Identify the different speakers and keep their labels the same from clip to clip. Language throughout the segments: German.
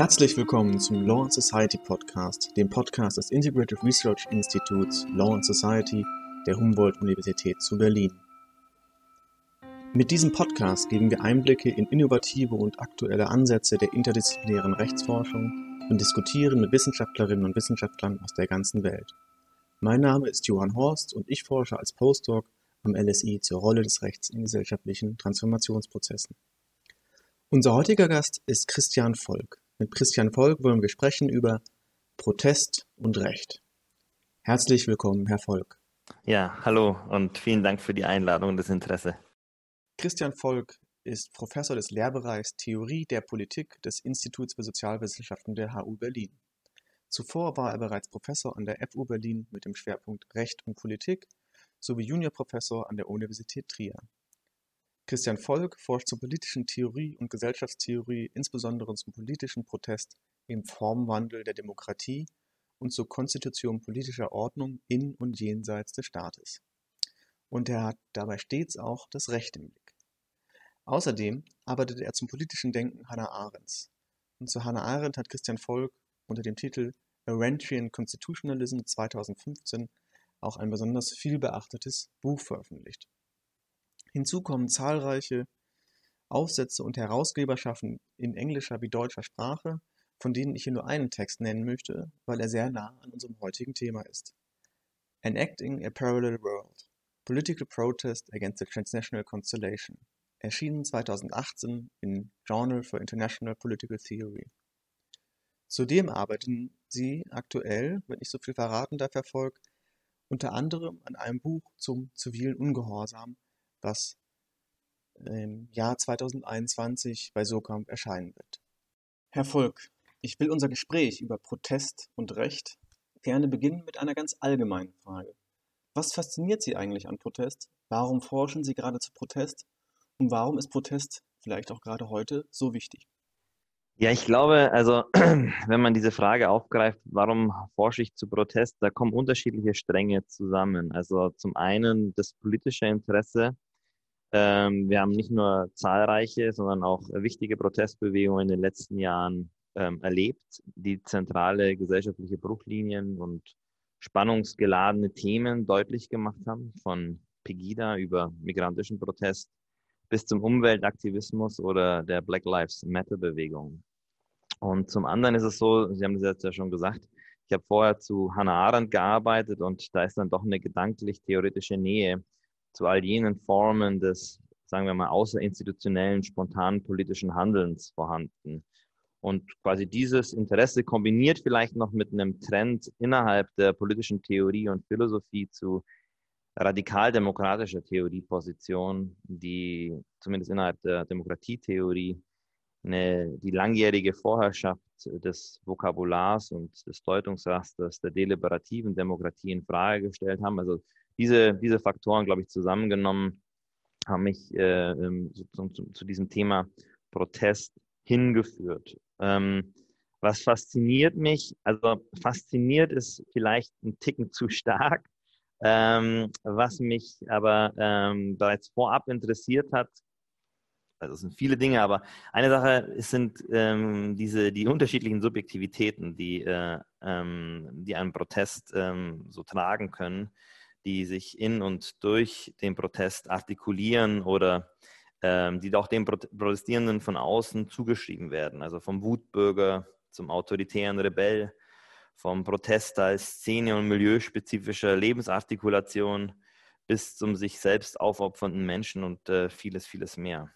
Speaker 1: Herzlich willkommen zum Law and Society Podcast, dem Podcast des Integrative Research Institutes Law and Society der Humboldt-Universität zu Berlin. Mit diesem Podcast geben wir Einblicke in innovative und aktuelle Ansätze der interdisziplinären Rechtsforschung und diskutieren mit Wissenschaftlerinnen und Wissenschaftlern aus der ganzen Welt. Mein Name ist Johann Horst und ich forsche als Postdoc am LSI zur Rolle des Rechts in gesellschaftlichen Transformationsprozessen. Unser heutiger Gast ist Christian Volk. Mit Christian Volk wollen wir sprechen über Protest und Recht. Herzlich willkommen, Herr Volk.
Speaker 2: Ja, hallo und vielen Dank für die Einladung und das Interesse.
Speaker 1: Christian Volk ist Professor des Lehrbereichs Theorie der Politik des Instituts für Sozialwissenschaften der HU Berlin. Zuvor war er bereits Professor an der FU Berlin mit dem Schwerpunkt Recht und Politik sowie Juniorprofessor an der Universität Trier. Christian Volk forscht zur politischen Theorie und Gesellschaftstheorie, insbesondere zum politischen Protest im Formwandel der Demokratie und zur Konstitution politischer Ordnung in und jenseits des Staates. Und er hat dabei stets auch das Recht im Blick. Außerdem arbeitet er zum politischen Denken Hannah Arendts. Und zu Hannah Arendt hat Christian Volk unter dem Titel Arendtian Constitutionalism 2015 auch ein besonders viel beachtetes Buch veröffentlicht. Hinzu kommen zahlreiche Aufsätze und Herausgeberschaften in englischer wie deutscher Sprache, von denen ich hier nur einen Text nennen möchte, weil er sehr nah an unserem heutigen Thema ist. Enacting a Parallel World Political Protest Against the Transnational Constellation, erschienen 2018 in Journal for International Political Theory. Zudem arbeiten sie aktuell, wenn ich so viel verraten darf, Erfolg, unter anderem an einem Buch zum zivilen Ungehorsam, was im Jahr 2021 bei SOCAMP erscheinen wird. Herr Volk, ich will unser Gespräch über Protest und Recht gerne beginnen mit einer ganz allgemeinen Frage. Was fasziniert Sie eigentlich an Protest? Warum forschen Sie gerade zu Protest? Und warum ist Protest vielleicht auch gerade heute so wichtig?
Speaker 2: Ja, ich glaube, also wenn man diese Frage aufgreift, warum forsche ich zu Protest, da kommen unterschiedliche Stränge zusammen. Also zum einen das politische Interesse, wir haben nicht nur zahlreiche, sondern auch wichtige Protestbewegungen in den letzten Jahren ähm, erlebt, die zentrale gesellschaftliche Bruchlinien und spannungsgeladene Themen deutlich gemacht haben, von Pegida über migrantischen Protest bis zum Umweltaktivismus oder der Black Lives Matter Bewegung. Und zum anderen ist es so, Sie haben das jetzt ja schon gesagt, ich habe vorher zu Hannah Arendt gearbeitet und da ist dann doch eine gedanklich-theoretische Nähe zu all jenen Formen des, sagen wir mal, außerinstitutionellen, spontanen politischen Handelns vorhanden. Und quasi dieses Interesse kombiniert vielleicht noch mit einem Trend innerhalb der politischen Theorie und Philosophie zu radikaldemokratischer Theorieposition, die zumindest innerhalb der Demokratietheorie eine, die langjährige Vorherrschaft des Vokabulars und des Deutungsrasters der deliberativen Demokratie in Frage gestellt haben. Also diese, diese Faktoren, glaube ich, zusammengenommen haben mich äh, ähm, zu, zu, zu, diesem Thema Protest hingeführt. Ähm, was fasziniert mich, also fasziniert ist vielleicht ein Ticken zu stark, ähm, was mich aber ähm, bereits vorab interessiert hat, also es sind viele Dinge, aber eine Sache sind ähm, diese, die unterschiedlichen Subjektivitäten, die, äh, ähm, die einen Protest ähm, so tragen können die sich in und durch den Protest artikulieren oder ähm, die auch den Protestierenden von außen zugeschrieben werden. Also vom Wutbürger zum autoritären Rebell, vom Protest als Szene- und milieuspezifischer Lebensartikulation bis zum sich selbst aufopfernden Menschen und äh, vieles, vieles mehr.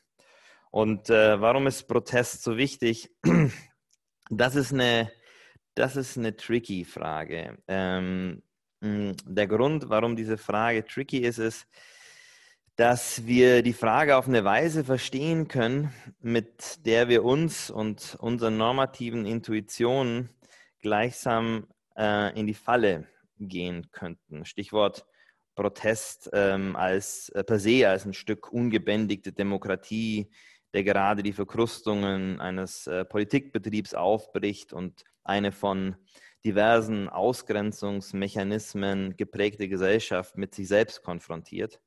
Speaker 2: Und äh, warum ist Protest so wichtig? Das ist eine, das ist eine tricky Frage. Ähm, hm, der Grund, warum diese Frage tricky ist, ist, dass wir die Frage auf eine Weise verstehen können, mit der wir uns und unseren normativen Intuitionen gleichsam äh, in die Falle gehen könnten. Stichwort Protest ähm, als äh, per se als ein Stück ungebändigte Demokratie, der gerade die Verkrustungen eines äh, Politikbetriebs aufbricht und eine von diversen Ausgrenzungsmechanismen geprägte Gesellschaft mit sich selbst konfrontiert.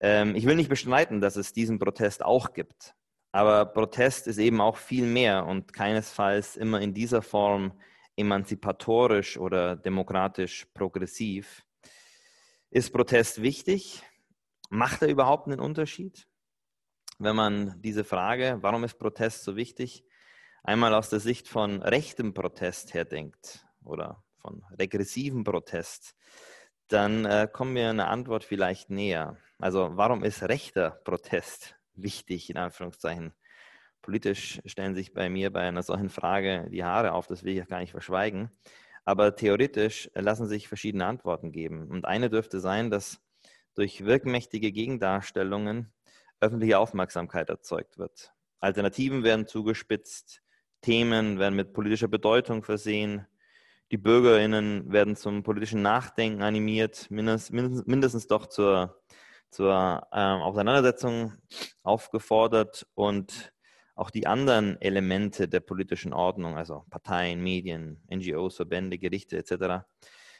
Speaker 2: Ähm, ich will nicht bestreiten, dass es diesen Protest auch gibt. Aber Protest ist eben auch viel mehr und keinesfalls immer in dieser Form emanzipatorisch oder demokratisch progressiv. Ist Protest wichtig? Macht er überhaupt einen Unterschied? Wenn man diese Frage, warum ist Protest so wichtig, einmal aus der Sicht von rechtem Protest her denkt oder von regressivem Protest, dann äh, kommen wir einer Antwort vielleicht näher. Also warum ist rechter Protest wichtig, in Anführungszeichen? Politisch stellen sich bei mir bei einer solchen Frage die Haare auf, das will ich auch gar nicht verschweigen. Aber theoretisch lassen sich verschiedene Antworten geben. Und eine dürfte sein, dass durch wirkmächtige Gegendarstellungen öffentliche Aufmerksamkeit erzeugt wird. Alternativen werden zugespitzt, Themen werden mit politischer Bedeutung versehen, die BürgerInnen werden zum politischen Nachdenken animiert, mindestens, mindestens doch zur, zur äh, Auseinandersetzung aufgefordert und auch die anderen Elemente der politischen Ordnung, also Parteien, Medien, NGOs, Verbände, Gerichte etc.,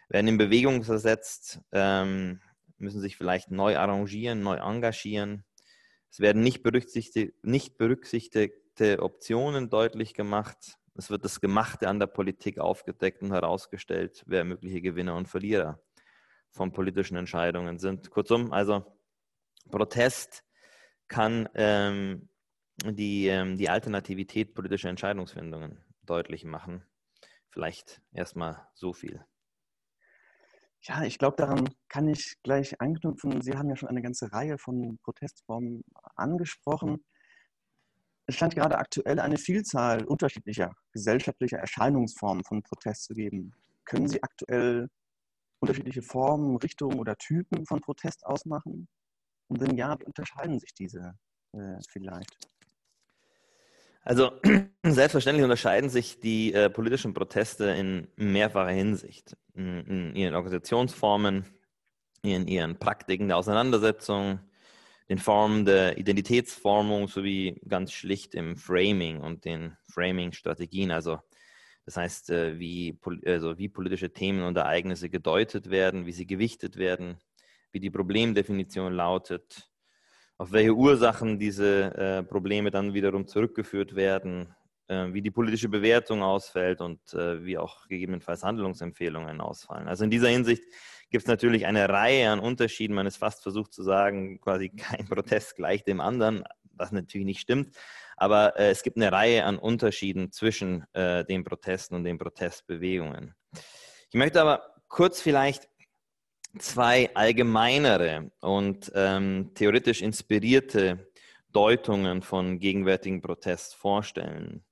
Speaker 2: werden in Bewegung versetzt, ähm, müssen sich vielleicht neu arrangieren, neu engagieren. Es werden nicht berücksichtigte, nicht berücksichtigte Optionen deutlich gemacht. Es wird das Gemachte an der Politik aufgedeckt und herausgestellt, wer mögliche Gewinner und Verlierer von politischen Entscheidungen sind. Kurzum, also Protest kann ähm, die, ähm, die Alternativität politischer Entscheidungsfindungen deutlich machen. Vielleicht erstmal so viel.
Speaker 1: Ja, ich glaube, daran kann ich gleich anknüpfen. Sie haben ja schon eine ganze Reihe von Protestformen angesprochen. Es scheint gerade aktuell eine Vielzahl unterschiedlicher gesellschaftlicher Erscheinungsformen von Protest zu geben. Können Sie aktuell unterschiedliche Formen, Richtungen oder Typen von Protest ausmachen? Und wenn ja, wie unterscheiden sich diese äh, vielleicht?
Speaker 2: Also selbstverständlich unterscheiden sich die äh, politischen Proteste in mehrfacher Hinsicht. In, in, ihren Organisationsformen, in ihren Praktiken der Auseinandersetzung, den Formen der Identitätsformung sowie ganz schlicht im Framing und den Framing-Strategien. Also das heißt, äh, wie, also wie politische Themen und Ereignisse gedeutet werden, wie sie gewichtet werden, wie die Problemdefinition lautet, auf welche Ursachen diese äh, Probleme dann wiederum zurückgeführt werden, wie die politische Bewertung ausfällt und äh, wie auch gegebenenfalls Handlungsempfehlungen ausfallen. Also in dieser Hinsicht gibt es natürlich eine Reihe an Unterschieden. Man ist fast versucht zu sagen, quasi kein Protest gleich dem anderen, was natürlich nicht stimmt. Aber äh, es gibt eine Reihe an Unterschieden zwischen äh, den Protesten und den Protestbewegungen. Ich möchte aber kurz vielleicht zwei allgemeinere und ähm, theoretisch inspirierte Deutungen von gegenwärtigen Protest vorstellen.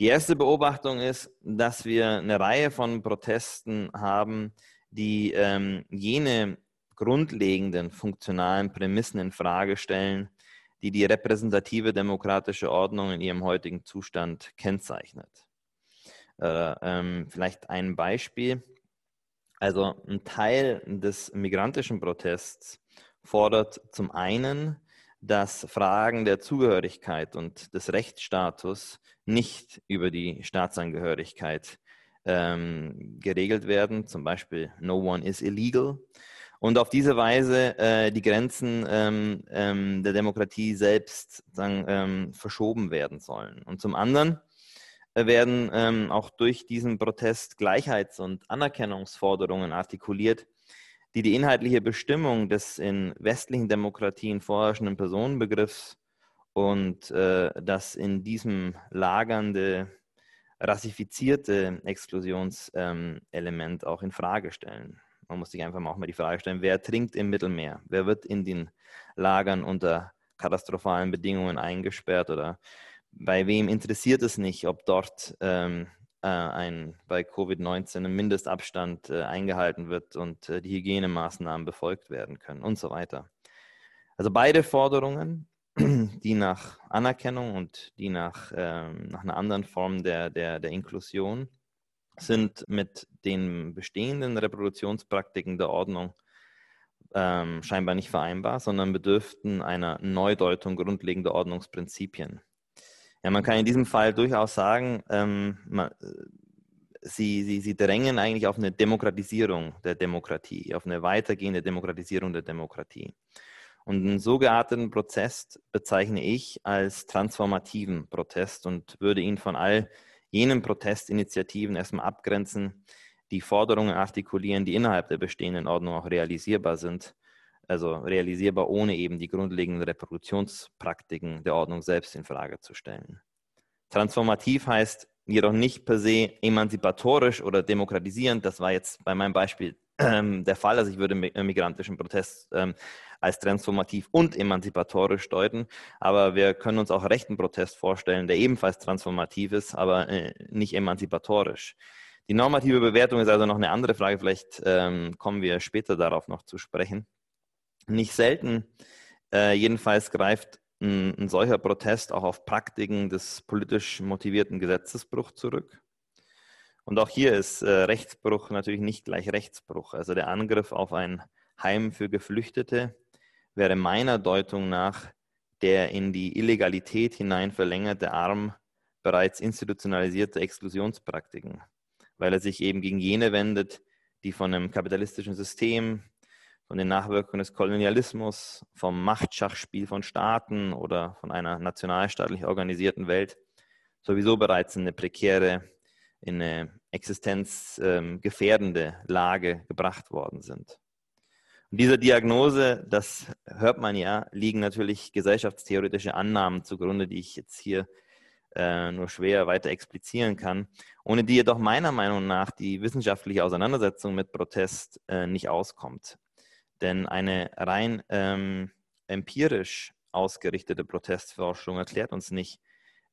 Speaker 2: Die erste Beobachtung ist, dass wir eine Reihe von Protesten haben, die ähm, jene grundlegenden funktionalen Prämissen in Frage stellen, die die repräsentative demokratische Ordnung in ihrem heutigen Zustand kennzeichnet. Äh, ähm, vielleicht ein Beispiel. Also ein Teil des migrantischen Protests fordert zum einen, dass Fragen der Zugehörigkeit und des Rechtsstatus nicht über die Staatsangehörigkeit ähm, geregelt werden, zum Beispiel No one is illegal. Und auf diese Weise äh, die Grenzen ähm, ähm, der Demokratie selbst sagen, ähm, verschoben werden sollen. Und zum anderen werden ähm, auch durch diesen Protest Gleichheits- und Anerkennungsforderungen artikuliert, die die inhaltliche Bestimmung des in westlichen Demokratien vorherrschenden Personenbegriffs und äh, das in diesem lagernde, rassifizierte Exklusionselement ähm, auch in Frage stellen. Man muss sich einfach mal auch mal die Frage stellen, wer trinkt im Mittelmeer? Wer wird in den Lagern unter katastrophalen Bedingungen eingesperrt oder bei wem interessiert es nicht, ob dort ähm, äh, ein, bei Covid-19 ein Mindestabstand äh, eingehalten wird und äh, die Hygienemaßnahmen befolgt werden können und so weiter. Also beide Forderungen, die nach Anerkennung und die nach, ähm, nach einer anderen Form der, der, der Inklusion, sind mit den bestehenden Reproduktionspraktiken der Ordnung ähm, scheinbar nicht vereinbar, sondern bedürften einer Neudeutung grundlegender Ordnungsprinzipien. Ja, man kann in diesem Fall durchaus sagen, ähm, man, sie, sie, sie drängen eigentlich auf eine Demokratisierung der Demokratie, auf eine weitergehende Demokratisierung der Demokratie. Und einen so gearteten Protest bezeichne ich als transformativen Protest und würde ihn von all jenen Protestinitiativen erstmal abgrenzen, die Forderungen artikulieren, die innerhalb der bestehenden Ordnung auch realisierbar sind. Also realisierbar, ohne eben die grundlegenden Reproduktionspraktiken der Ordnung selbst in Frage zu stellen. Transformativ heißt jedoch nicht per se emanzipatorisch oder demokratisierend. Das war jetzt bei meinem Beispiel ähm, der Fall. Also ich würde äh, migrantischen Protest ähm, als transformativ und emanzipatorisch deuten. Aber wir können uns auch rechten Protest vorstellen, der ebenfalls transformativ ist, aber äh, nicht emanzipatorisch. Die normative Bewertung ist also noch eine andere Frage. Vielleicht ähm, kommen wir später darauf noch zu sprechen. Nicht selten, äh, jedenfalls greift ein, ein solcher Protest auch auf Praktiken des politisch motivierten Gesetzesbruchs zurück. Und auch hier ist äh, Rechtsbruch natürlich nicht gleich Rechtsbruch. Also der Angriff auf ein Heim für Geflüchtete wäre meiner Deutung nach der in die Illegalität hinein verlängerte Arm bereits institutionalisierter Exklusionspraktiken, weil er sich eben gegen jene wendet, die von einem kapitalistischen System, von den Nachwirkungen des Kolonialismus, vom Machtschachspiel von Staaten oder von einer nationalstaatlich organisierten Welt sowieso bereits in eine prekäre, in eine existenzgefährdende Lage gebracht worden sind. Und dieser Diagnose, das hört man ja, liegen natürlich gesellschaftstheoretische Annahmen zugrunde, die ich jetzt hier äh, nur schwer weiter explizieren kann, ohne die jedoch meiner Meinung nach die wissenschaftliche Auseinandersetzung mit Protest äh, nicht auskommt. Denn eine rein ähm, empirisch ausgerichtete Protestforschung erklärt uns nicht,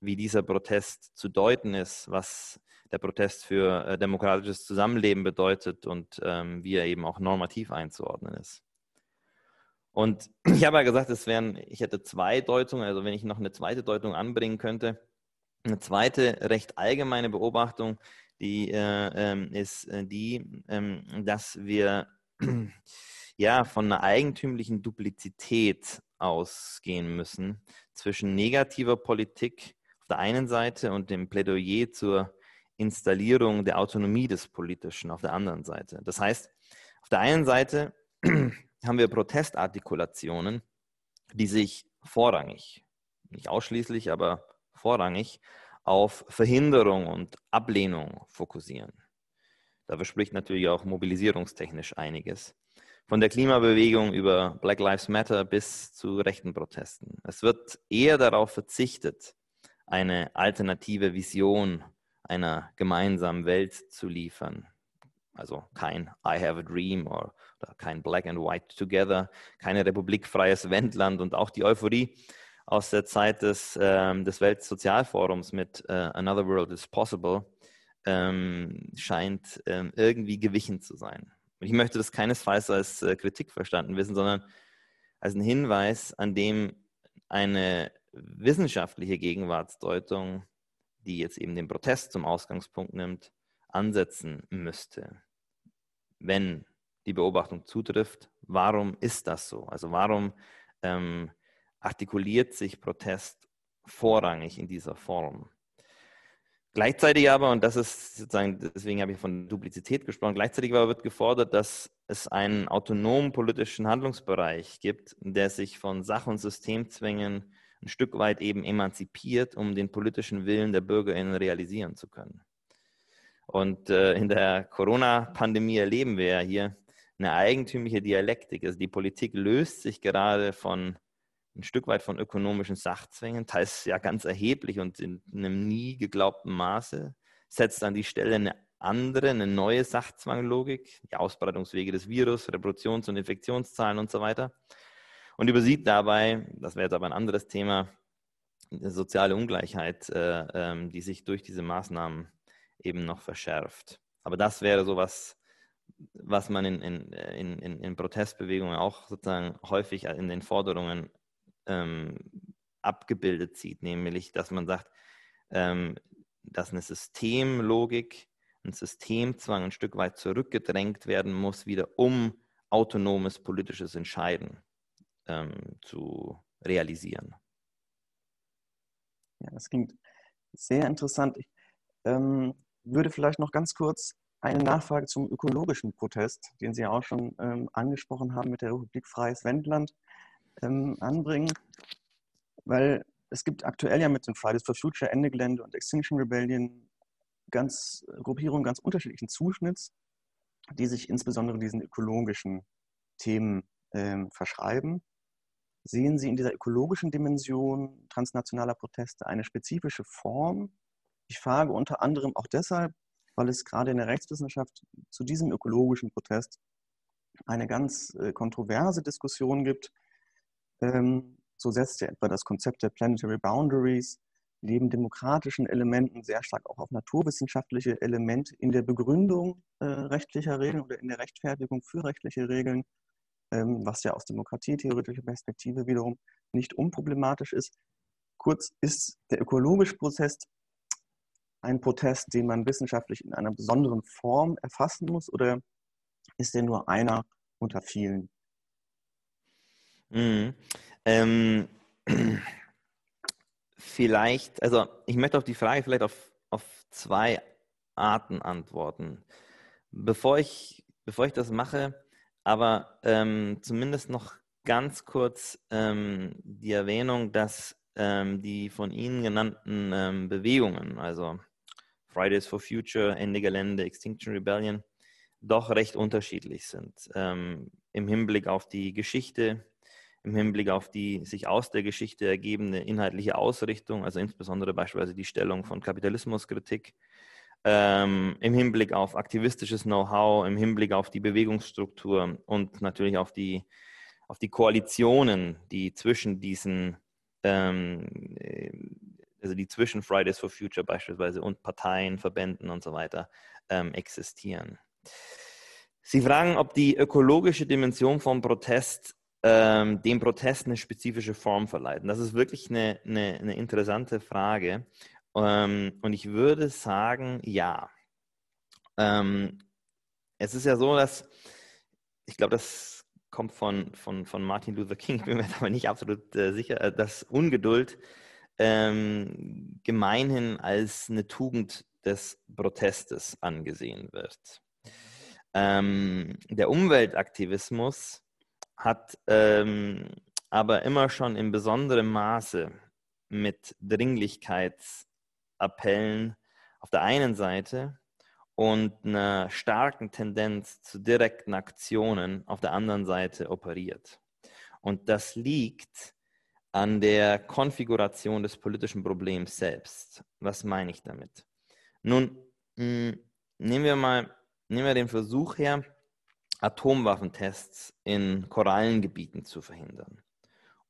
Speaker 2: wie dieser Protest zu deuten ist, was der Protest für äh, demokratisches Zusammenleben bedeutet und ähm, wie er eben auch normativ einzuordnen ist. Und ich habe ja gesagt, es wären, ich hätte zwei Deutungen, also wenn ich noch eine zweite Deutung anbringen könnte. Eine zweite recht allgemeine Beobachtung, die äh, ähm, ist äh, die, ähm, dass wir ja von einer eigentümlichen Duplizität ausgehen müssen zwischen negativer Politik auf der einen Seite und dem Plädoyer zur Installierung der Autonomie des Politischen auf der anderen Seite. Das heißt, auf der einen Seite haben wir Protestartikulationen, die sich vorrangig, nicht ausschließlich, aber vorrangig auf Verhinderung und Ablehnung fokussieren. Da verspricht natürlich auch mobilisierungstechnisch einiges. Von der Klimabewegung über Black Lives Matter bis zu rechten Protesten. Es wird eher darauf verzichtet, eine alternative Vision einer gemeinsamen Welt zu liefern. Also kein I have a dream oder, kein Black and White Together, keine republikfreies Wendland und auch die Euphorie aus der Zeit des, ähm, des Weltsozialforums mit äh, Another World is Possible ähm, scheint ähm, irgendwie gewichen zu sein. Und ich möchte das keinesfalls als äh, Kritik verstanden wissen, sondern als einen Hinweis, an dem eine wissenschaftliche Gegenwartsdeutung, die jetzt eben den Protest zum Ausgangspunkt nimmt, ansetzen müsste. Wenn die Beobachtung zutrifft, warum ist das so? Also warum ähm, artikuliert sich Protest vorrangig in dieser Form? Gleichzeitig aber, und das ist sozusagen, deswegen habe ich von Duplizität gesprochen, gleichzeitig aber wird gefordert, dass es einen autonomen politischen Handlungsbereich gibt, der sich von Sach- und Systemzwängen ein Stück weit eben emanzipiert, um den politischen Willen der BürgerInnen realisieren zu können. Und äh, in der Corona-Pandemie erleben wir ja hier eine eigentümliche Dialektik. Also die Politik löst sich gerade von ein Stück weit von ökonomischen Sachzwängen, teils ja ganz erheblich und in einem nie geglaubten Maße, setzt an die Stelle eine andere, eine neue Sachzwanglogik, die Ausbreitungswege des Virus, Reproduktions- und Infektionszahlen und so weiter. Und übersieht dabei, das wäre jetzt aber ein anderes Thema, soziale Ungleichheit, äh, äh, die sich durch diese Maßnahmen eben noch verschärft. Aber das wäre so was, was man in, in, in, in Protestbewegungen auch sozusagen häufig in den Forderungen ähm, abgebildet sieht, nämlich dass man sagt, ähm, dass eine Systemlogik, ein Systemzwang ein Stück weit zurückgedrängt werden muss, wieder um autonomes politisches Entscheiden ähm, zu realisieren.
Speaker 1: Ja, das klingt sehr interessant. Ich ähm, würde vielleicht noch ganz kurz eine Nachfrage zum ökologischen Protest, den Sie ja auch schon ähm, angesprochen haben mit der Republik Freies Wendland ähm, anbringen, weil es gibt aktuell ja mit den Fridays for Future, Ende Gelände und Extinction Rebellion ganz Gruppierungen ganz unterschiedlichen Zuschnitts, die sich insbesondere diesen ökologischen Themen ähm, verschreiben. Sehen Sie in dieser ökologischen Dimension transnationaler Proteste eine spezifische Form? Ich frage unter anderem auch deshalb, weil es gerade in der Rechtswissenschaft zu diesem ökologischen Protest eine ganz äh, kontroverse Diskussion gibt. Ähm, so setzt ja etwa das Konzept der Planetary Boundaries neben demokratischen Elementen sehr stark auch auf naturwissenschaftliche Elemente in der Begründung äh, rechtlicher Regeln oder in der Rechtfertigung für rechtliche Regeln, ähm, was ja aus demokratietheoretischer Perspektive wiederum nicht unproblematisch ist. Kurz ist der ökologische Prozess ein Protest, den man wissenschaftlich in einer besonderen Form erfassen muss oder ist er nur einer unter vielen?
Speaker 2: Mhm. Ähm, vielleicht, also ich möchte auf die Frage vielleicht auf, auf zwei Arten antworten. Bevor ich, bevor ich das mache, aber ähm, zumindest noch ganz kurz ähm, die Erwähnung, dass ähm, die von Ihnen genannten ähm, Bewegungen, also Fridays for Future, Ende Gelände, Extinction Rebellion, doch recht unterschiedlich sind. Ähm, Im Hinblick auf die Geschichte, im Hinblick auf die sich aus der Geschichte ergebende inhaltliche Ausrichtung, also insbesondere beispielsweise die Stellung von Kapitalismuskritik, ähm, im Hinblick auf aktivistisches Know-how, im Hinblick auf die Bewegungsstruktur und natürlich auf die, auf die Koalitionen, die zwischen diesen, ähm, äh, also die zwischen Fridays for Future beispielsweise und Parteien, Verbänden und so weiter ähm, existieren. Sie fragen, ob die ökologische Dimension vom Protest ähm, dem Protest eine spezifische Form verleiht. das ist wirklich eine, eine, eine interessante Frage. Ähm, und ich würde sagen, ja. Ähm, es ist ja so, dass, ich glaube, das kommt von, von, von Martin Luther King, ich bin mir aber nicht absolut äh, sicher, äh, dass Ungeduld ähm, gemeinhin als eine Tugend des Protestes angesehen wird. Ähm, der Umweltaktivismus hat ähm, aber immer schon in besonderem Maße mit Dringlichkeitsappellen auf der einen Seite und einer starken Tendenz zu direkten Aktionen auf der anderen Seite operiert. Und das liegt an der Konfiguration des politischen Problems selbst. Was meine ich damit? Nun, mh, nehmen wir mal nehmen wir den Versuch her, Atomwaffentests in Korallengebieten zu verhindern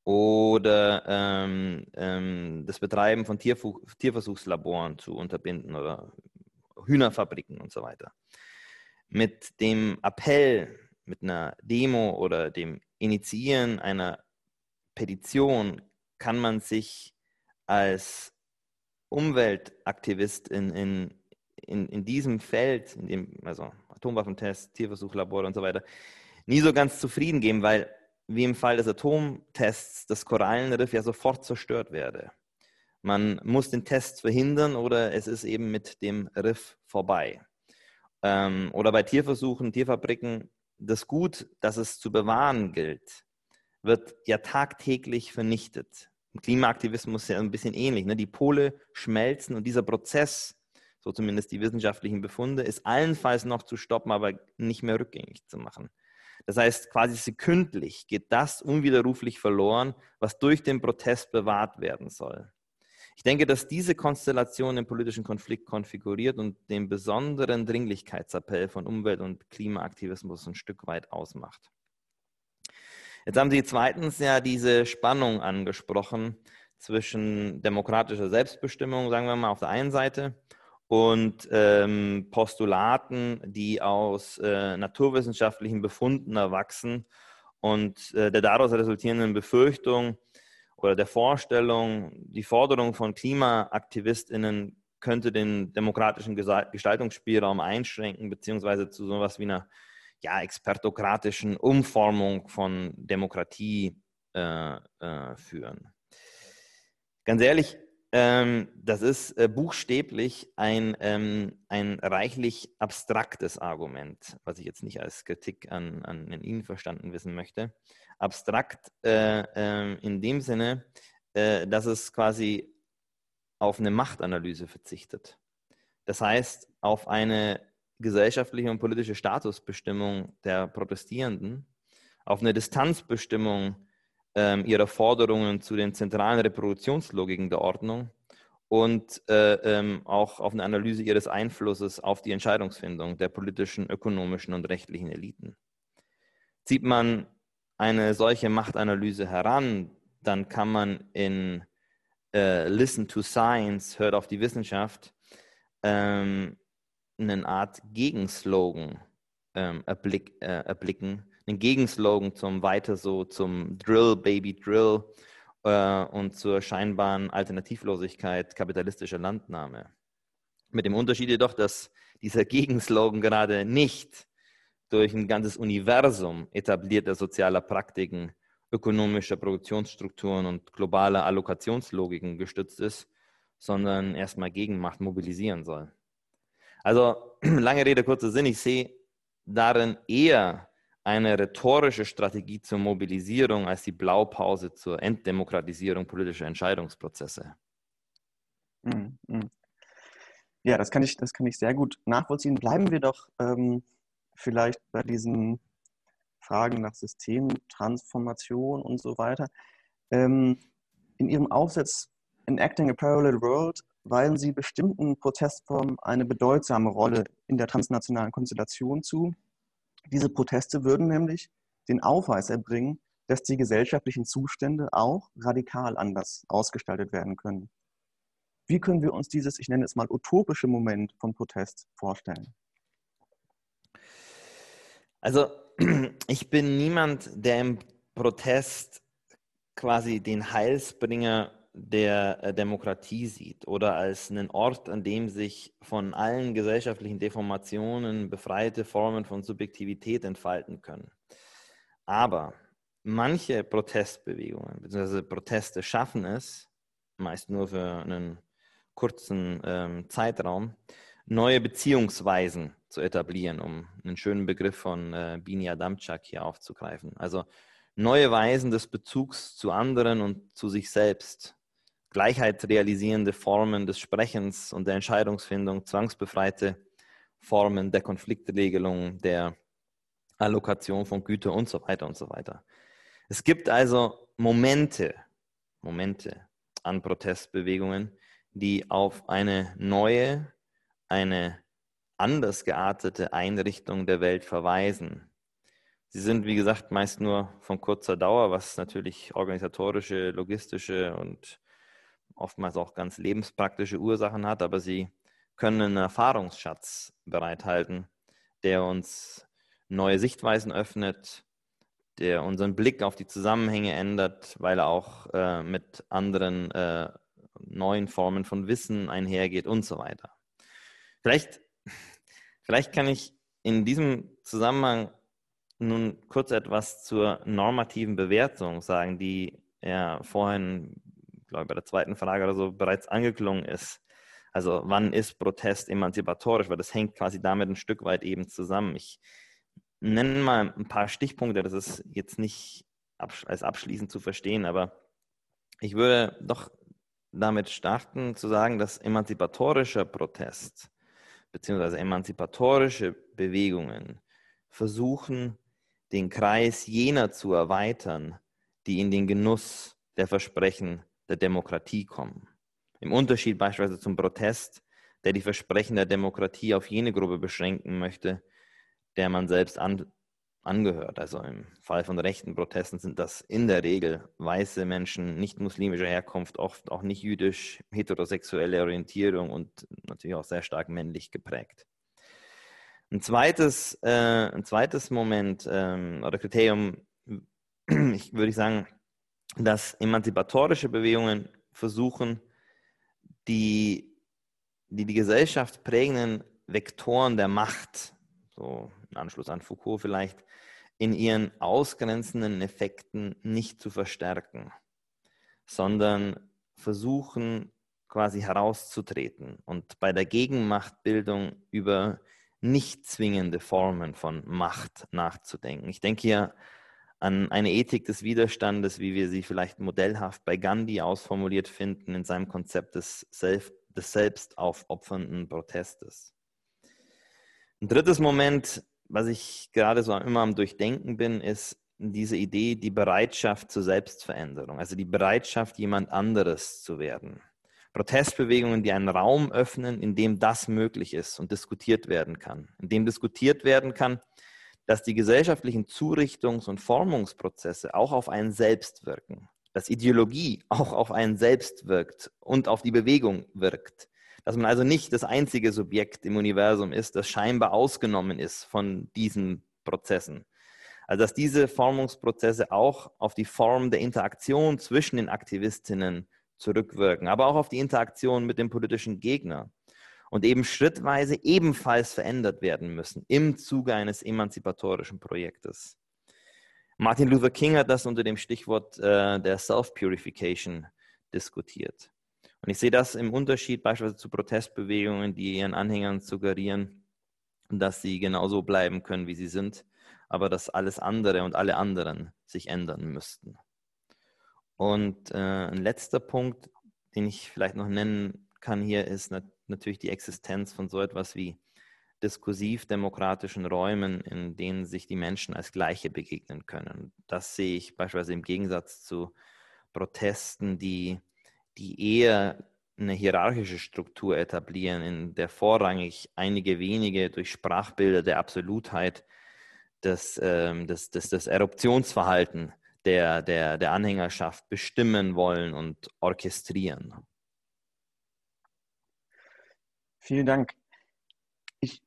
Speaker 2: oder ähm, ähm, das Betreiben von Tierfu Tierversuchslaboren zu unterbinden oder Hühnerfabriken und so weiter. Mit dem Appell, mit einer Demo oder dem Initiieren einer Petition kann man sich als Umweltaktivist in, in, in, in diesem Feld, in dem, also Atomwaffentests, Tierversuchlabore und so weiter, nie so ganz zufrieden geben, weil wie im Fall des Atomtests das Korallenriff ja sofort zerstört werde. Man muss den Test verhindern oder es ist eben mit dem Riff vorbei. Ähm, oder bei Tierversuchen, Tierfabriken, das Gut, das es zu bewahren gilt, wird ja tagtäglich vernichtet. Im Klimaaktivismus ist ja ein bisschen ähnlich. Ne? Die Pole schmelzen und dieser Prozess so zumindest die wissenschaftlichen Befunde, ist allenfalls noch zu stoppen, aber nicht mehr rückgängig zu machen. Das heißt, quasi sekündlich geht das unwiderruflich verloren, was durch den Protest bewahrt werden soll. Ich denke, dass diese Konstellation den politischen Konflikt konfiguriert und den besonderen Dringlichkeitsappell von Umwelt- und Klimaaktivismus ein Stück weit ausmacht. Jetzt haben Sie zweitens ja diese Spannung angesprochen zwischen demokratischer Selbstbestimmung, sagen wir mal, auf der einen Seite und ähm, Postulaten, die aus äh, naturwissenschaftlichen Befunden erwachsen und äh, der daraus resultierenden Befürchtung oder der Vorstellung, die Forderung von KlimaaktivistInnen könnte den demokratischen Gestaltungsspielraum einschränken, beziehungsweise zu sowas wie einer ja, expertokratischen Umformung von Demokratie äh, äh führen. Ganz ehrlich, ähm, das ist äh, buchstäblich ein, ähm, ein reichlich abstraktes Argument, was ich jetzt nicht als Kritik an, an Ihnen verstanden wissen möchte. Abstrakt äh, äh, in dem Sinne, äh, dass es quasi auf eine Machtanalyse verzichtet. Das heißt, auf eine gesellschaftliche und politische Statusbestimmung der Protestierenden, auf eine Distanzbestimmung ähm, ihrer Forderungen zu den zentralen Reproduktionslogiken der Ordnung und äh, ähm, auch auf eine Analyse ihres Einflusses auf die Entscheidungsfindung der politischen, ökonomischen und rechtlichen Eliten. Zieht man eine solche Machtanalyse heran, dann kann man in äh, Listen to Science, hört auf die Wissenschaft, ähm, eine Art Gegenslogan ähm, erblick, äh, erblicken, einen Gegenslogan zum weiter so zum Drill, Baby Drill äh, und zur scheinbaren Alternativlosigkeit kapitalistischer Landnahme. Mit dem Unterschied jedoch, dass dieser Gegenslogan gerade nicht durch ein ganzes Universum etablierter sozialer Praktiken, ökonomischer Produktionsstrukturen und globaler Allokationslogiken gestützt ist, sondern erstmal Gegenmacht mobilisieren soll. Also lange Rede, kurzer Sinn, ich sehe darin eher eine rhetorische Strategie zur Mobilisierung als die Blaupause zur Enddemokratisierung politischer Entscheidungsprozesse.
Speaker 1: Mhm, mhm. Ja, das kann ich, das kann ich sehr gut nachvollziehen. Bleiben wir doch ähm, vielleicht bei diesen Fragen nach Systemtransformation und so weiter. Ähm, in Ihrem Aufsatz Enacting a Parallel World weisen Sie bestimmten Protestformen eine bedeutsame Rolle in der transnationalen Konstellation zu, diese Proteste würden nämlich den Aufweis erbringen, dass die gesellschaftlichen Zustände auch radikal anders ausgestaltet werden können. Wie können wir uns dieses, ich nenne es mal, utopische Moment von Protest vorstellen?
Speaker 2: Also ich bin niemand, der im Protest quasi den Heilsbringer der äh, Demokratie sieht oder als einen Ort, an dem sich von allen gesellschaftlichen Deformationen befreite Formen von Subjektivität entfalten können. Aber manche Protestbewegungen bzw. Proteste schaffen es, meist nur für einen kurzen ähm, Zeitraum, neue Beziehungsweisen zu etablieren, um einen schönen Begriff von äh, Bini Adamczak hier aufzugreifen. Also neue Weisen des Bezugs zu anderen und zu sich selbst Gleichheit realisierende Formen des Sprechens und der Entscheidungsfindung, zwangsbefreite Formen der Konfliktregelung, der Allokation von Gütern und so weiter und so weiter. Es gibt also Momente, Momente an Protestbewegungen, die auf eine neue, eine anders geartete Einrichtung der Welt verweisen. Sie sind, wie gesagt, meist nur von kurzer Dauer, was natürlich organisatorische, logistische und oftmals auch ganz lebenspraktische Ursachen hat, aber sie können einen Erfahrungsschatz bereithalten, der uns neue Sichtweisen öffnet, der unseren Blick auf die Zusammenhänge ändert, weil er auch äh, mit anderen äh, neuen Formen von Wissen einhergeht und so weiter. Vielleicht, vielleicht kann ich in diesem Zusammenhang nun kurz etwas zur normativen Bewertung sagen, die ja vorhin glaube bei der zweiten Frage oder so bereits angeklungen ist. Also wann ist Protest emanzipatorisch? Weil das hängt quasi damit ein Stück weit eben zusammen. Ich nenne mal ein paar Stichpunkte, das ist jetzt nicht als abschließend zu verstehen, aber ich würde doch damit starten zu sagen, dass emanzipatorischer Protest bzw. emanzipatorische Bewegungen versuchen, den Kreis jener zu erweitern, die in den Genuss der Versprechen der Demokratie kommen. Im Unterschied beispielsweise zum Protest, der die Versprechen der Demokratie auf jene Gruppe beschränken möchte, der man selbst an, angehört. Also im Fall von rechten Protesten sind das in der Regel weiße Menschen nicht muslimischer Herkunft, oft auch nicht jüdisch, heterosexuelle Orientierung und natürlich auch sehr stark männlich geprägt. Ein zweites, äh, ein zweites Moment ähm, oder Kriterium, ich, würde ich sagen, dass emanzipatorische Bewegungen versuchen, die, die die Gesellschaft prägenden Vektoren der Macht, so im Anschluss an Foucault vielleicht, in ihren ausgrenzenden Effekten nicht zu verstärken, sondern versuchen quasi herauszutreten und bei der Gegenmachtbildung über nicht zwingende Formen von Macht nachzudenken. Ich denke hier an eine Ethik des Widerstandes, wie wir sie vielleicht modellhaft bei Gandhi ausformuliert finden in seinem Konzept des, Self, des selbstaufopfernden Protestes. Ein drittes Moment, was ich gerade so immer am Durchdenken bin, ist diese Idee, die Bereitschaft zur Selbstveränderung, also die Bereitschaft, jemand anderes zu werden. Protestbewegungen, die einen Raum öffnen, in dem das möglich ist und diskutiert werden kann. In dem diskutiert werden kann, dass die gesellschaftlichen Zurichtungs- und Formungsprozesse auch auf einen selbst wirken. Dass Ideologie auch auf einen selbst wirkt und auf die Bewegung wirkt. Dass man also nicht das einzige Subjekt im Universum ist, das scheinbar ausgenommen ist von diesen Prozessen. Also dass diese Formungsprozesse auch auf die Form der Interaktion zwischen den Aktivistinnen zurückwirken, aber auch auf die Interaktion mit dem politischen Gegner und eben schrittweise ebenfalls verändert werden müssen im Zuge eines emanzipatorischen Projektes. Martin Luther King hat das unter dem Stichwort äh, der Self-Purification diskutiert. Und ich sehe das im Unterschied beispielsweise zu Protestbewegungen, die ihren Anhängern suggerieren, dass sie genauso bleiben können, wie sie sind, aber dass alles andere und alle anderen sich ändern müssten. Und äh, ein letzter Punkt, den ich vielleicht noch nennen kann hier, ist nat natürlich die Existenz von so etwas wie diskursiv-demokratischen Räumen, in denen sich die Menschen als Gleiche begegnen können. Das sehe ich beispielsweise im Gegensatz zu Protesten, die, die eher eine hierarchische Struktur etablieren, in der vorrangig einige wenige durch Sprachbilder der Absolutheit das, ähm, das, das, das Eruptionsverhalten der, der, der Anhängerschaft bestimmen wollen und orchestrieren.
Speaker 1: Vielen Dank. Ich,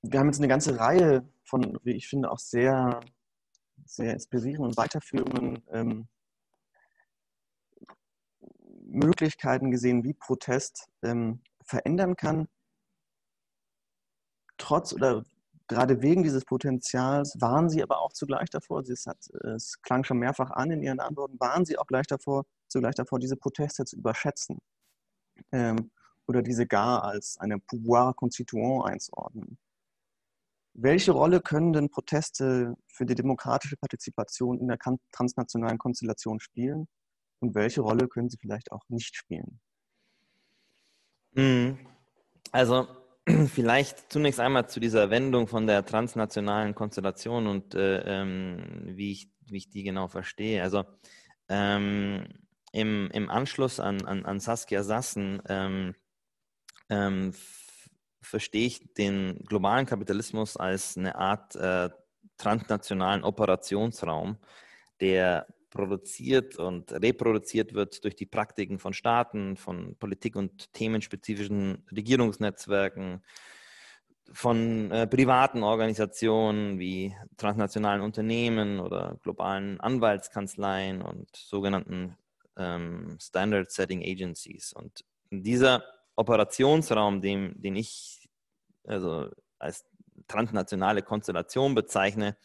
Speaker 1: wir haben jetzt eine ganze Reihe von, wie ich finde, auch sehr, sehr inspirierenden und weiterführenden ähm, Möglichkeiten gesehen, wie Protest ähm, verändern kann. Trotz oder gerade wegen dieses Potenzials waren Sie aber auch zugleich davor, es, hat, es klang schon mehrfach an in Ihren Antworten, waren Sie auch gleich davor, zugleich davor, diese Proteste zu überschätzen ähm, oder diese gar als eine Pouvoir Constituant einzuordnen. Welche Rolle können denn Proteste für die demokratische Partizipation in der transnationalen Konstellation spielen und welche Rolle können sie vielleicht auch nicht spielen?
Speaker 2: Hm. Also Vielleicht zunächst einmal zu dieser Wendung von der transnationalen Konstellation und äh, ähm, wie, ich, wie ich die genau verstehe. Also ähm, im, im Anschluss an, an, an Saskia Sassen ähm, ähm verstehe ich den globalen Kapitalismus als eine Art äh, transnationalen Operationsraum, der produziert und reproduziert wird durch die Praktiken von Staaten, von Politik- und themenspezifischen Regierungsnetzwerken, von äh, privaten Organisationen wie transnationalen Unternehmen oder globalen Anwaltskanzleien und sogenannten ähm, Standard Setting Agencies. Und dieser Operationsraum, den, den ich also als transnationale Konstellation bezeichne,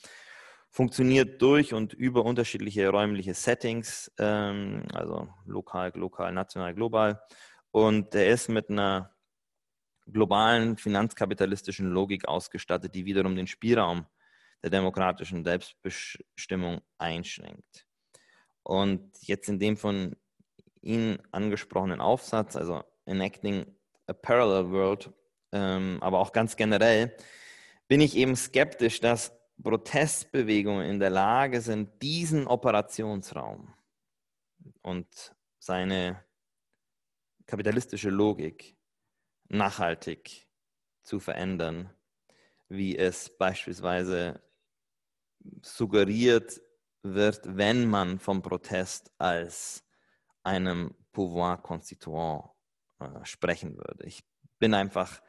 Speaker 2: funktioniert durch und über unterschiedliche räumliche Settings, ähm, also lokal, lokal, national, global. Und der ist mit einer globalen finanzkapitalistischen Logik ausgestattet, die wiederum den Spielraum der demokratischen Selbstbestimmung einschränkt. Und jetzt in dem von Ihnen angesprochenen Aufsatz, also Enacting a Parallel World, ähm, aber auch ganz generell, bin ich eben skeptisch, dass Protestbewegungen in der Lage sind, diesen Operationsraum und seine kapitalistische Logik nachhaltig zu verändern, wie es beispielsweise suggeriert wird, wenn man vom Protest als einem Pouvoir Constituant äh, sprechen würde. Ich bin einfach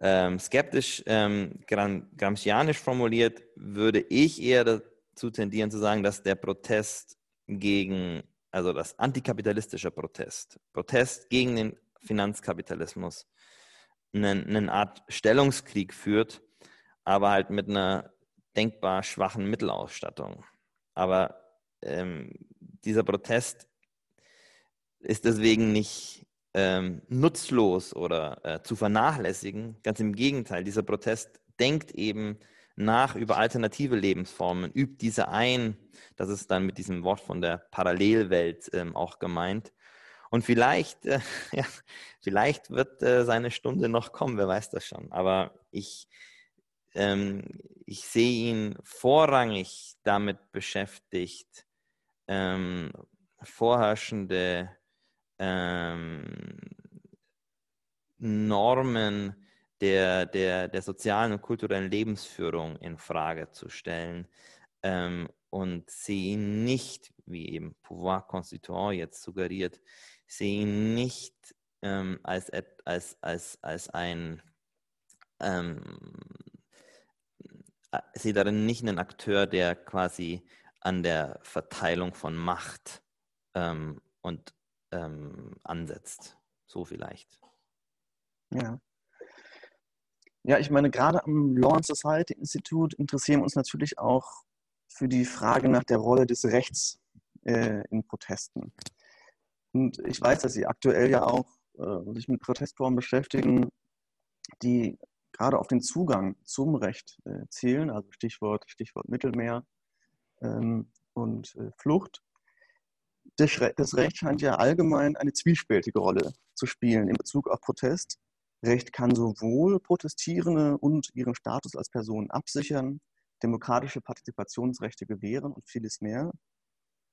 Speaker 2: ähm, skeptisch, ähm, gramscianisch formuliert, würde ich eher dazu tendieren zu sagen, dass der Protest gegen, also das antikapitalistische Protest, Protest gegen den Finanzkapitalismus, eine, eine Art Stellungskrieg führt, aber halt mit einer denkbar schwachen Mittelausstattung. Aber ähm, dieser Protest ist deswegen nicht ähm, nutzlos oder äh, zu vernachlässigen. Ganz im Gegenteil, dieser Protest denkt eben nach über alternative Lebensformen, übt diese ein. Das ist dann mit diesem Wort von der Parallelwelt ähm, auch gemeint. Und vielleicht, äh, ja, vielleicht wird äh, seine Stunde noch kommen, wer weiß das schon. Aber ich, ähm, ich sehe ihn vorrangig damit beschäftigt, ähm, vorherrschende ähm, Normen der, der, der sozialen und kulturellen Lebensführung in Frage zu stellen ähm, und sehe ihn nicht, wie eben Pouvoir Constituant jetzt suggeriert, sehe ihn nicht ähm, als, als, als, als ein, ähm, äh, sehe darin nicht einen Akteur, der quasi an der Verteilung von Macht ähm, und ähm, ansetzt. So vielleicht.
Speaker 1: Ja. Ja, ich meine, gerade am Law and Society Institute interessieren wir uns natürlich auch für die Frage nach der Rolle des Rechts äh, in Protesten. Und ich weiß, dass Sie aktuell ja auch äh, sich mit Protestformen beschäftigen, die gerade auf den Zugang zum Recht äh, zielen, also Stichwort, Stichwort Mittelmeer ähm, und äh, Flucht. Das, Recht scheint ja allgemein eine zwiespältige Rolle zu spielen in Bezug auf Protest. Recht kann sowohl Protestierende und ihren Status als Person absichern, demokratische Partizipationsrechte gewähren und vieles mehr.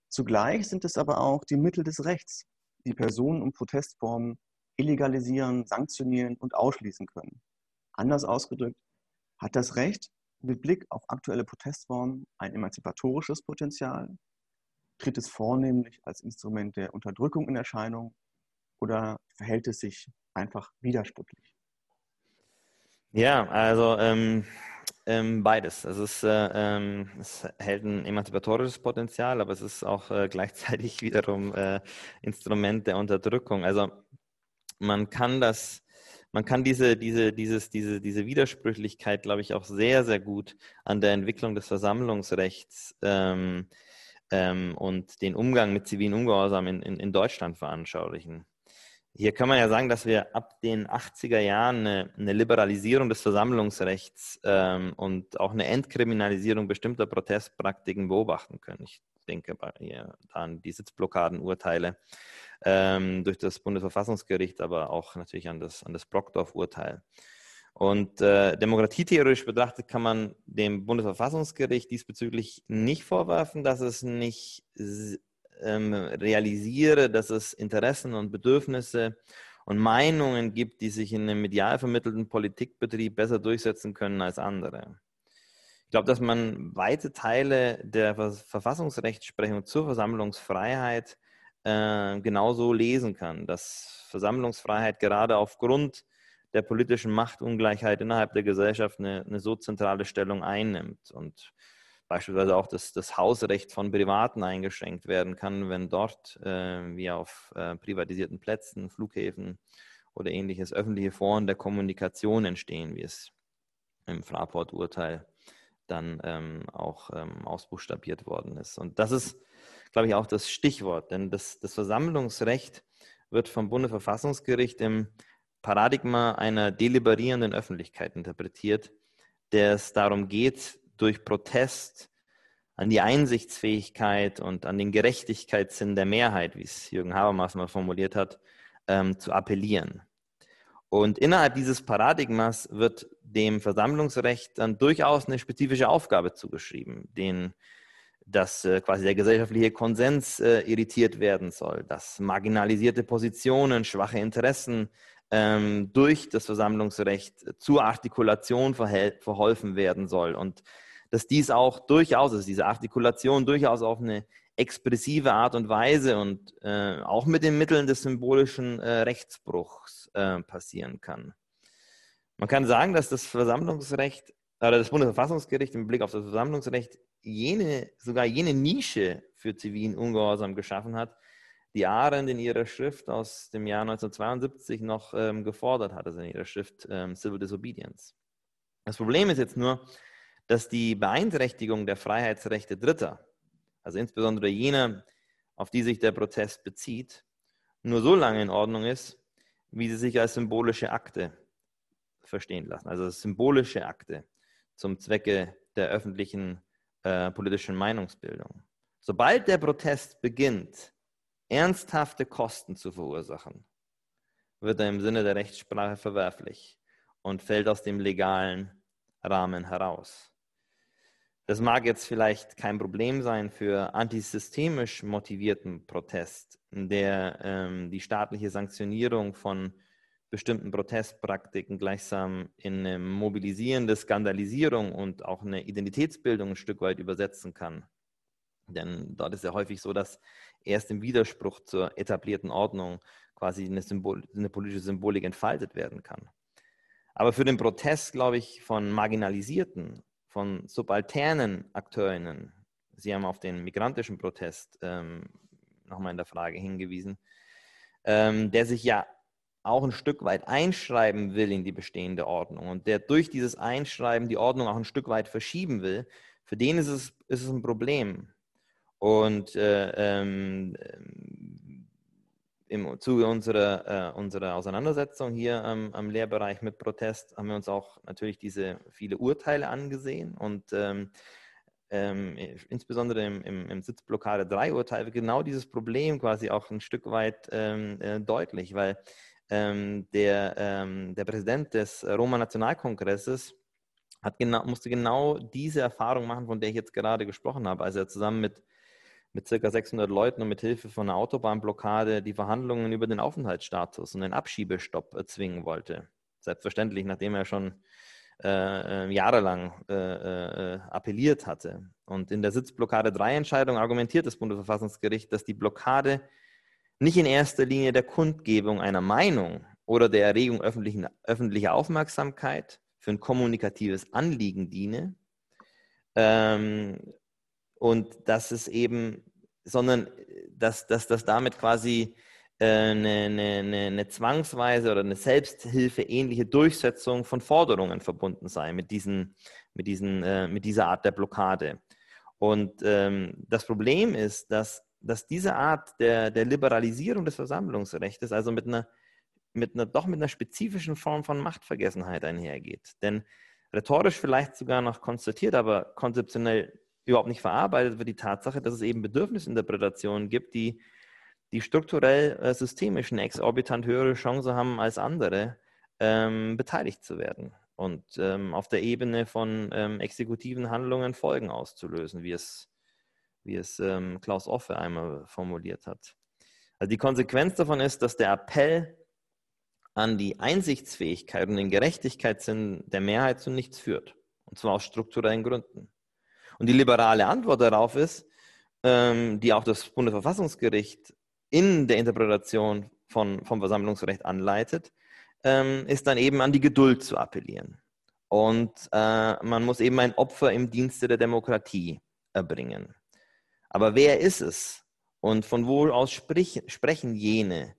Speaker 1: Zugleich sind es aber auch die Mittel des Rechts, die Personen und Protestformen illegalisieren, sanktionieren und ausschließen können. Anders ausgedrückt, hat das Recht mit Blick auf aktuelle Protestformen ein emanzipatorisches Potenzial? Tritt es vornehmlich als Instrument der Unterdrückung in Erscheinung oder verhält es sich einfach widersprüchlich?
Speaker 2: Ja, also ähm, ähm, beides. Es, äh, ähm, es, hält ein emanzipatorisches Potenzial, aber es ist auch äh, gleichzeitig wiederum äh, Instrument der Unterdrückung. Also man kann das, man kann diese, diese, dieses, diese, diese Widersprüchlichkeit, glaube ich, auch sehr, sehr gut an der Entwicklung des Versammlungsrechts ähm, ähm, und den Umgang mit zivilen Ungehorsam in, in, in Deutschland veranschaulichen. Hier kann man ja sagen, dass wir ab den 80er Jahren eine, eine Liberalisierung des Versammlungsrechts ähm, und auch eine Entkriminalisierung bestimmter Protestpraktiken beobachten können. Ich denke hier an die Sitzblockadenurteile ähm, durch das Bundesverfassungsgericht, aber auch natürlich an das, an das Brockdorf-Urteil. Und äh, demokratietheoretisch betrachtet kann man dem Bundesverfassungsgericht diesbezüglich nicht vorwerfen, dass es nicht ähm, realisiere, dass es Interessen und Bedürfnisse und Meinungen gibt, die sich in einem medial vermittelten Politikbetrieb besser durchsetzen können als andere. Ich glaube, dass man weite Teile der Verfassungsrechtsprechung zur Versammlungsfreiheit äh, genauso lesen kann, dass Versammlungsfreiheit gerade aufgrund der politischen Machtungleichheit innerhalb der Gesellschaft eine, eine so zentrale Stellung einnimmt. Und beispielsweise auch das, das Hausrecht von Privaten eingeschränkt werden kann, wenn dort, äh, wie auf äh, privatisierten Plätzen, Flughäfen oder ähnliches, öffentliche Foren der Kommunikation entstehen, wie es im Fraport-Urteil dann ähm, auch ähm, ausbuchstabiert worden ist. Und das ist, glaube ich, auch das Stichwort, denn das, das Versammlungsrecht wird vom Bundesverfassungsgericht im Paradigma einer deliberierenden Öffentlichkeit interpretiert, der es darum geht, durch Protest an die Einsichtsfähigkeit und an den Gerechtigkeitssinn der Mehrheit, wie es Jürgen Habermas mal formuliert hat, ähm, zu appellieren. Und innerhalb dieses Paradigmas wird dem Versammlungsrecht dann durchaus eine spezifische Aufgabe zugeschrieben, den, dass äh, quasi der gesellschaftliche Konsens äh, irritiert werden soll, dass marginalisierte Positionen, schwache Interessen ähm, durch das Versammlungsrecht zur Artikulation verholfen werden soll und dass dies auch durchaus, also diese Artikulation durchaus auf eine expressive Art und Weise und äh, auch mit den Mitteln des symbolischen äh, Rechtsbruchs äh, passieren kann. Man kann sagen, dass das Versammlungsrecht oder das Bundesverfassungsgericht im Blick auf das Versammlungsrecht jene, sogar jene Nische für zivilen Ungehorsam geschaffen hat, die Arendt in ihrer Schrift aus dem Jahr 1972 noch ähm, gefordert hat, also in ihrer Schrift ähm, Civil Disobedience. Das Problem ist jetzt nur, dass die Beeinträchtigung der Freiheitsrechte Dritter, also insbesondere jener, auf die sich der Protest bezieht, nur so lange in Ordnung ist, wie sie sich als symbolische Akte verstehen lassen. Also symbolische Akte zum Zwecke der öffentlichen äh, politischen Meinungsbildung. Sobald der Protest beginnt, ernsthafte Kosten zu verursachen, wird er im Sinne der Rechtssprache verwerflich und fällt aus dem legalen Rahmen heraus. Das mag jetzt vielleicht kein Problem sein für antisystemisch motivierten Protest, der ähm, die staatliche Sanktionierung von bestimmten Protestpraktiken gleichsam in eine mobilisierende Skandalisierung und auch eine Identitätsbildung ein Stück weit übersetzen kann. Denn dort ist ja häufig so, dass erst im Widerspruch zur etablierten Ordnung quasi eine, Symbol eine politische Symbolik entfaltet werden kann. Aber für den Protest, glaube ich, von marginalisierten, von subalternen Akteurinnen, Sie haben auf den migrantischen Protest ähm, nochmal in der Frage hingewiesen, ähm, der sich ja auch ein Stück weit einschreiben will in die bestehende Ordnung und der durch dieses Einschreiben die Ordnung auch ein Stück weit verschieben will, für den ist es, ist es ein Problem. Und äh, ähm, im Zuge unserer, äh, unserer Auseinandersetzung hier ähm, am Lehrbereich mit Protest haben wir uns auch natürlich diese viele Urteile angesehen und ähm, ähm, insbesondere im, im, im Sitzblockade 3 Urteil genau dieses Problem quasi auch ein Stück weit ähm, äh, deutlich, weil ähm, der, ähm, der Präsident des Roma Nationalkongresses genau, musste genau diese Erfahrung machen, von der ich jetzt gerade gesprochen habe, als er zusammen mit mit ca. 600 Leuten und mit Hilfe von einer Autobahnblockade die Verhandlungen über den Aufenthaltsstatus und den Abschiebestopp erzwingen wollte. Selbstverständlich, nachdem er schon äh, äh jahrelang äh, äh, appelliert hatte. Und in der Sitzblockade 3 Entscheidung argumentiert das Bundesverfassungsgericht, dass die Blockade nicht in erster Linie der Kundgebung einer Meinung oder der Erregung öffentlicher Aufmerksamkeit für ein kommunikatives Anliegen diene, ähm, und dass es eben, sondern dass, dass, dass damit quasi äh, eine, eine, eine, zwangsweise oder eine selbsthilfeähnliche Durchsetzung von Forderungen verbunden sei mit, diesen, mit, diesen, äh, mit dieser Art der Blockade. Und ähm, das Problem ist, dass, dass diese Art der, der Liberalisierung des Versammlungsrechts, also mit einer, mit einer, doch mit einer spezifischen Form von Machtvergessenheit einhergeht. Denn rhetorisch vielleicht sogar noch konstatiert, aber konzeptionell überhaupt nicht verarbeitet wird, die Tatsache, dass es eben Bedürfnisinterpretationen gibt, die, die strukturell äh, systemisch eine exorbitant höhere Chance haben als andere, ähm, beteiligt zu werden und ähm, auf der Ebene von ähm, exekutiven Handlungen Folgen auszulösen, wie es, wie es ähm, Klaus Offe einmal formuliert hat. Also die Konsequenz davon ist, dass der Appell an die Einsichtsfähigkeit und den Gerechtigkeitssinn der Mehrheit zu nichts führt. Und zwar aus strukturellen Gründen. Und die liberale Antwort darauf ist, ähm, die auch das Bundesverfassungsgericht in der Interpretation von, vom Versammlungsrecht anleitet, ähm, ist dann eben an die Geduld zu appellieren. Und äh, man muss eben ein Opfer im Dienste der Demokratie erbringen. Aber wer ist es? Und von wo aus sprich, sprechen jene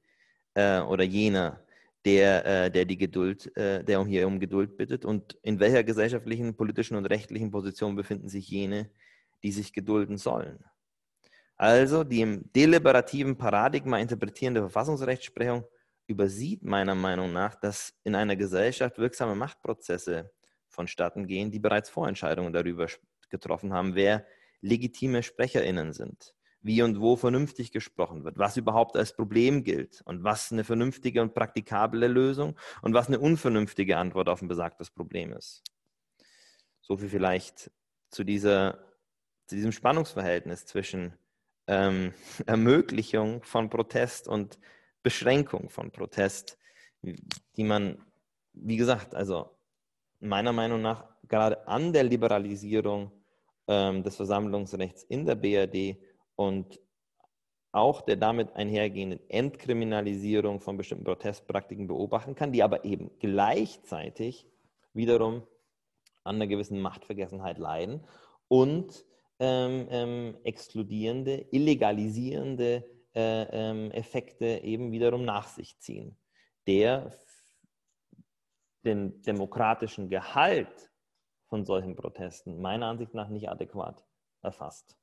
Speaker 2: äh, oder jener, der, äh, der die Geduld, äh, der um hier um Geduld bittet und in welcher gesellschaftlichen, politischen und rechtlichen Position befinden sich jene, die sich gedulden sollen. Also die im deliberativen Paradigma interpretierende Verfassungsrechtsprechung übersieht meiner Meinung nach, dass in einer Gesellschaft wirksame Machtprozesse vonstatten gehen, die bereits Vorentscheidungen darüber getroffen haben, wer legitime Sprecherinnen sind wie und wo vernünftig gesprochen wird, was überhaupt als Problem gilt und was eine vernünftige und praktikable Lösung und was eine unvernünftige Antwort auf ein besagtes Problem ist. So viel vielleicht zu, dieser, zu diesem Spannungsverhältnis zwischen ähm, Ermöglichung von Protest und Beschränkung von Protest, die man, wie gesagt, also meiner Meinung nach gerade an der Liberalisierung ähm, des Versammlungsrechts in der BRD und auch der damit einhergehenden Entkriminalisierung von bestimmten Protestpraktiken beobachten kann, die aber eben gleichzeitig wiederum an einer gewissen Machtvergessenheit leiden und ähm, ähm, exkludierende, illegalisierende äh, ähm, Effekte eben wiederum nach sich ziehen, der den demokratischen Gehalt von solchen Protesten meiner Ansicht nach nicht adäquat erfasst.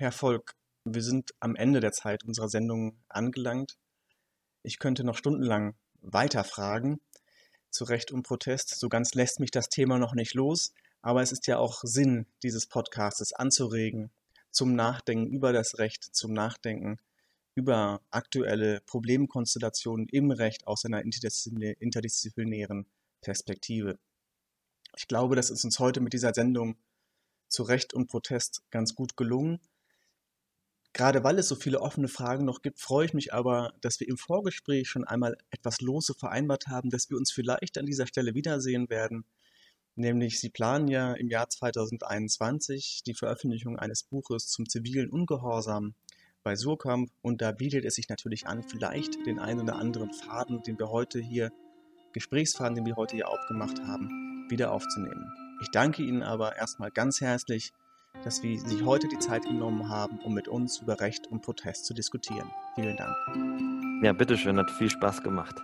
Speaker 1: Herr Volk, wir sind am Ende der Zeit unserer Sendung angelangt. Ich könnte noch stundenlang weiterfragen zu Recht und Protest. So ganz lässt mich das Thema noch nicht los, aber es ist ja auch Sinn dieses Podcastes anzuregen zum Nachdenken über das Recht, zum Nachdenken über aktuelle Problemkonstellationen im Recht aus einer interdisziplinären Perspektive. Ich glaube, das ist uns heute mit dieser Sendung zu Recht und Protest ganz gut gelungen. Gerade weil es so viele offene Fragen noch gibt, freue ich mich aber, dass wir im Vorgespräch schon einmal etwas lose vereinbart haben, dass wir uns vielleicht an dieser Stelle wiedersehen werden. Nämlich, Sie planen ja im Jahr 2021 die Veröffentlichung eines Buches zum zivilen Ungehorsam bei Surkamp und da bietet es sich natürlich an, vielleicht den einen oder anderen Faden, den wir heute hier, Gesprächsfaden, den wir heute hier aufgemacht haben, wieder aufzunehmen. Ich danke Ihnen aber erstmal ganz herzlich dass Sie sich heute die Zeit genommen haben, um mit uns über Recht und Protest zu diskutieren. Vielen Dank.
Speaker 2: Ja, bitteschön, hat viel Spaß gemacht.